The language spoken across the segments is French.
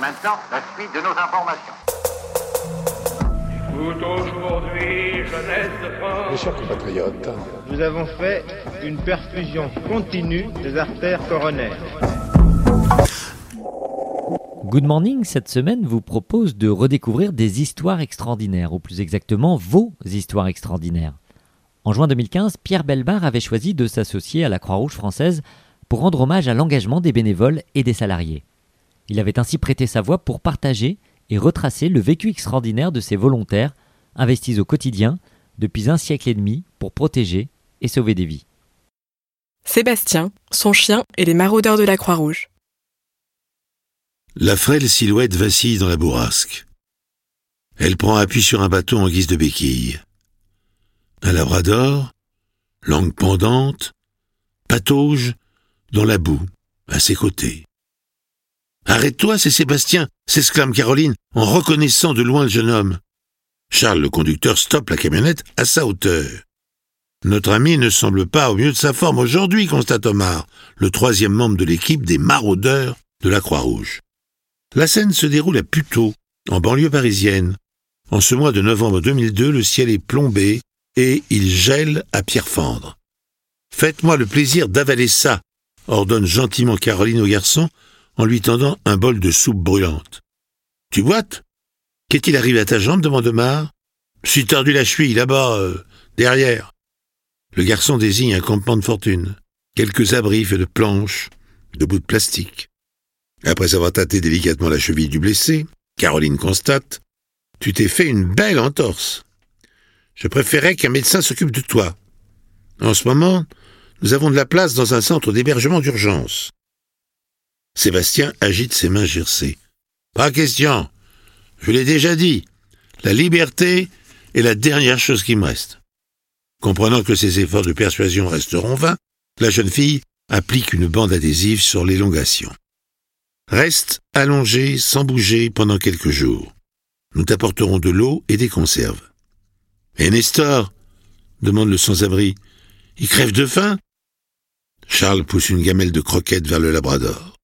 Maintenant, la suite de nos informations. aujourd'hui, jeunesse de France. Mes chers compatriotes, nous avons fait une perfusion continue des artères coronaires. Good Morning, cette semaine, vous propose de redécouvrir des histoires extraordinaires, ou plus exactement vos histoires extraordinaires. En juin 2015, Pierre Belbar avait choisi de s'associer à la Croix-Rouge française pour rendre hommage à l'engagement des bénévoles et des salariés. Il avait ainsi prêté sa voix pour partager et retracer le vécu extraordinaire de ces volontaires investis au quotidien depuis un siècle et demi pour protéger et sauver des vies. Sébastien, son chien et les maraudeurs de la Croix-Rouge. La frêle silhouette vacille dans la bourrasque. Elle prend appui sur un bateau en guise de béquille. Un labrador, langue pendante, patauge dans la boue, à ses côtés. Arrête-toi, c'est Sébastien, s'exclame Caroline en reconnaissant de loin le jeune homme. Charles, le conducteur, stoppe la camionnette à sa hauteur. Notre ami ne semble pas au mieux de sa forme aujourd'hui, constate Omar, le troisième membre de l'équipe des maraudeurs de la Croix-Rouge. La scène se déroule à Puteaux, en banlieue parisienne. En ce mois de novembre 2002, le ciel est plombé et il gèle à pierre fendre. Faites-moi le plaisir d'avaler ça, ordonne gentiment Caroline au garçon en lui tendant un bol de soupe brûlante. Tu boites? Qu'est-il arrivé à ta jambe? demande Omar. suis tordu la cheville, là-bas, euh, derrière. Le garçon désigne un campement de fortune. Quelques abris faits de planches, de bouts de plastique. Après avoir tâté délicatement la cheville du blessé, Caroline constate Tu t'es fait une belle entorse. Je préférais qu'un médecin s'occupe de toi. En ce moment, nous avons de la place dans un centre d'hébergement d'urgence. Sébastien agite ses mains gercées. Pas question. Je l'ai déjà dit. La liberté est la dernière chose qui me reste. Comprenant que ses efforts de persuasion resteront vains, la jeune fille applique une bande adhésive sur l'élongation. Reste allongé sans bouger pendant quelques jours. Nous t'apporterons de l'eau et des conserves. Et Nestor demande le sans-abri. Il crève de faim? Charles pousse une gamelle de croquettes vers le labrador.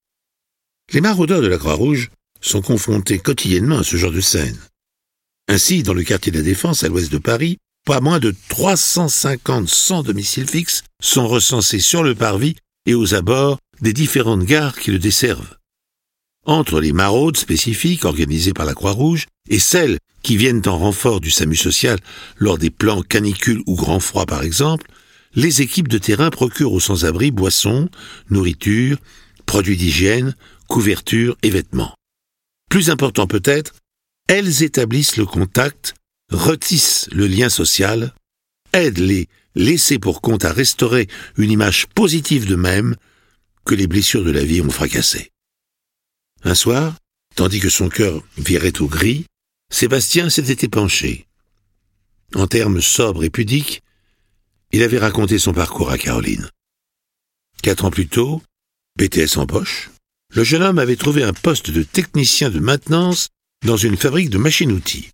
Les maraudeurs de la Croix-Rouge sont confrontés quotidiennement à ce genre de scène. Ainsi, dans le quartier de la Défense, à l'ouest de Paris, pas moins de 350 sans domicile fixe sont recensés sur le parvis et aux abords des différentes gares qui le desservent. Entre les maraudes spécifiques organisées par la Croix-Rouge et celles qui viennent en renfort du SAMU social lors des plans canicules ou grand froid par exemple, les équipes de terrain procurent aux sans-abri boissons, nourriture, produits d'hygiène, couverture et vêtements. Plus important peut-être, elles établissent le contact, retissent le lien social, aident les laissés pour compte à restaurer une image positive d'eux-mêmes que les blessures de la vie ont fracassé. Un soir, tandis que son cœur virait au gris, Sébastien s'était épanché. En termes sobres et pudiques, il avait raconté son parcours à Caroline. Quatre ans plus tôt, BTS en poche, le jeune homme avait trouvé un poste de technicien de maintenance dans une fabrique de machines-outils.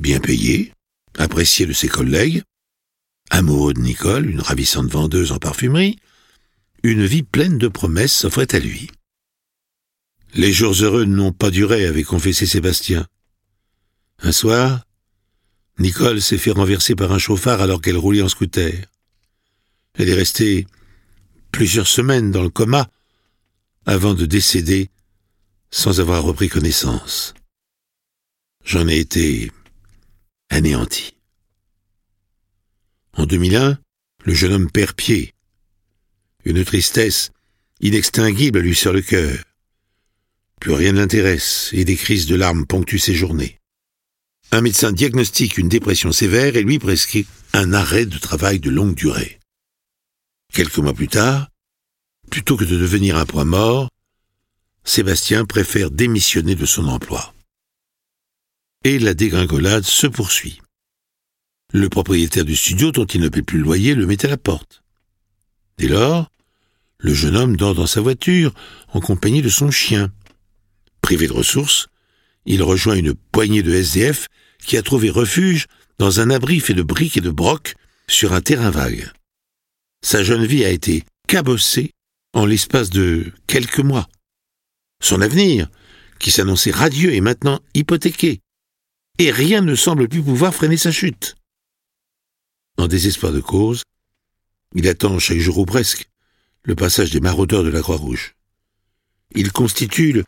Bien payé, apprécié de ses collègues, amoureux de Nicole, une ravissante vendeuse en parfumerie, une vie pleine de promesses s'offrait à lui. Les jours heureux n'ont pas duré, avait confessé Sébastien. Un soir, Nicole s'est fait renverser par un chauffard alors qu'elle roulait en scooter. Elle est restée plusieurs semaines dans le coma avant de décéder sans avoir repris connaissance. J'en ai été anéanti. En 2001, le jeune homme perd pied. Une tristesse inextinguible lui sur le cœur. Plus rien ne l'intéresse et des crises de larmes ponctuent ses journées. Un médecin diagnostique une dépression sévère et lui prescrit un arrêt de travail de longue durée. Quelques mois plus tard, plutôt que de devenir un point mort, Sébastien préfère démissionner de son emploi. Et la dégringolade se poursuit. Le propriétaire du studio dont il ne paie plus le loyer le met à la porte. Dès lors, le jeune homme dort dans sa voiture en compagnie de son chien. Privé de ressources, il rejoint une poignée de SDF qui a trouvé refuge dans un abri fait de briques et de brocs sur un terrain vague. Sa jeune vie a été cabossée en l'espace de quelques mois. Son avenir, qui s'annonçait radieux est maintenant hypothéqué, et rien ne semble plus pouvoir freiner sa chute. En désespoir de cause, il attend chaque jour ou presque le passage des maraudeurs de la Croix-Rouge. Il constitue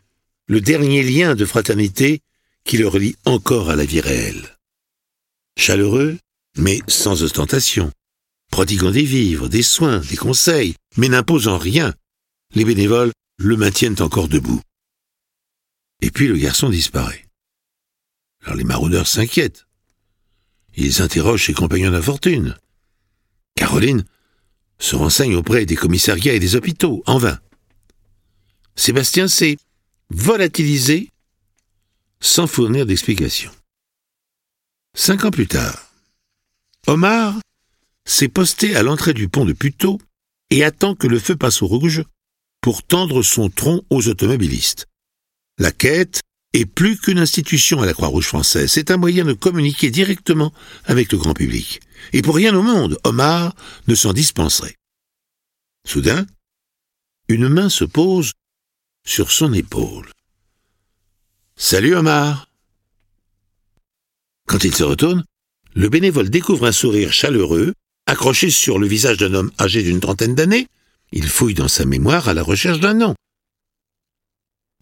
le, dernier lien de fraternité qui le relie encore à la vie réelle. Chaleureux, mais sans ostentation, prodiguant des vivres, des soins, des conseils, mais n'imposant rien, les bénévoles le maintiennent encore debout. Et puis le garçon disparaît. Alors les maraudeurs s'inquiètent. Ils interrogent ses compagnons d'infortune. Caroline se renseigne auprès des commissariats et des hôpitaux, en vain. Sébastien s'est volatilisé sans fournir d'explication. Cinq ans plus tard, Omar s'est posté à l'entrée du pont de Puteaux et attend que le feu passe au rouge pour tendre son tronc aux automobilistes. La quête est plus qu'une institution à la Croix-Rouge française, c'est un moyen de communiquer directement avec le grand public. Et pour rien au monde, Omar ne s'en dispenserait. Soudain, une main se pose sur son épaule. Salut Omar. Quand il se retourne, le bénévole découvre un sourire chaleureux, accroché sur le visage d'un homme âgé d'une trentaine d'années. Il fouille dans sa mémoire à la recherche d'un nom.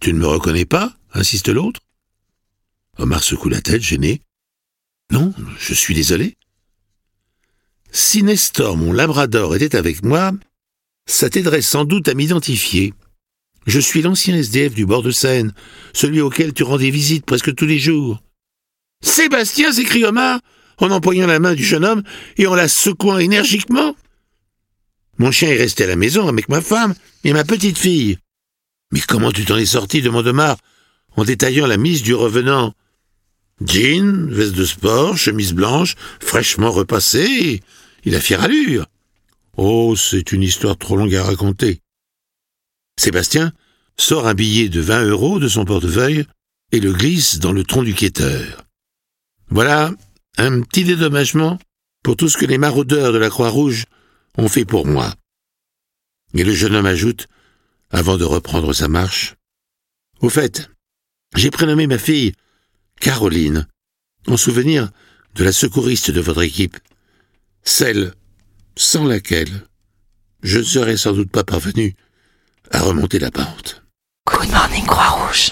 Tu ne me reconnais pas? insiste l'autre. Omar secoue la tête, gêné. Non, je suis désolé. Si Nestor, mon labrador, était avec moi, ça t'aiderait sans doute à m'identifier. Je suis l'ancien SDF du bord de Seine, celui auquel tu rendais visite presque tous les jours. Sébastien s'écrie Omar, en empoignant la main du jeune homme et en la secouant énergiquement. Mon chien est resté à la maison avec ma femme et ma petite fille. Mais comment tu t'en es sorti demande Omar, en détaillant la mise du revenant. Jean, veste de sport, chemise blanche, fraîchement repassée, il a fière allure. Oh, c'est une histoire trop longue à raconter. Sébastien sort un billet de vingt euros de son portefeuille et le glisse dans le tronc du quêteur. Voilà un petit dédommagement pour tout ce que les maraudeurs de la Croix-Rouge ont fait pour moi. Et le jeune homme ajoute, avant de reprendre sa marche, Au fait, j'ai prénommé ma fille Caroline, en souvenir de la secouriste de votre équipe, celle sans laquelle je ne serais sans doute pas parvenu à remonter la pente. Good morning Croix-Rouge.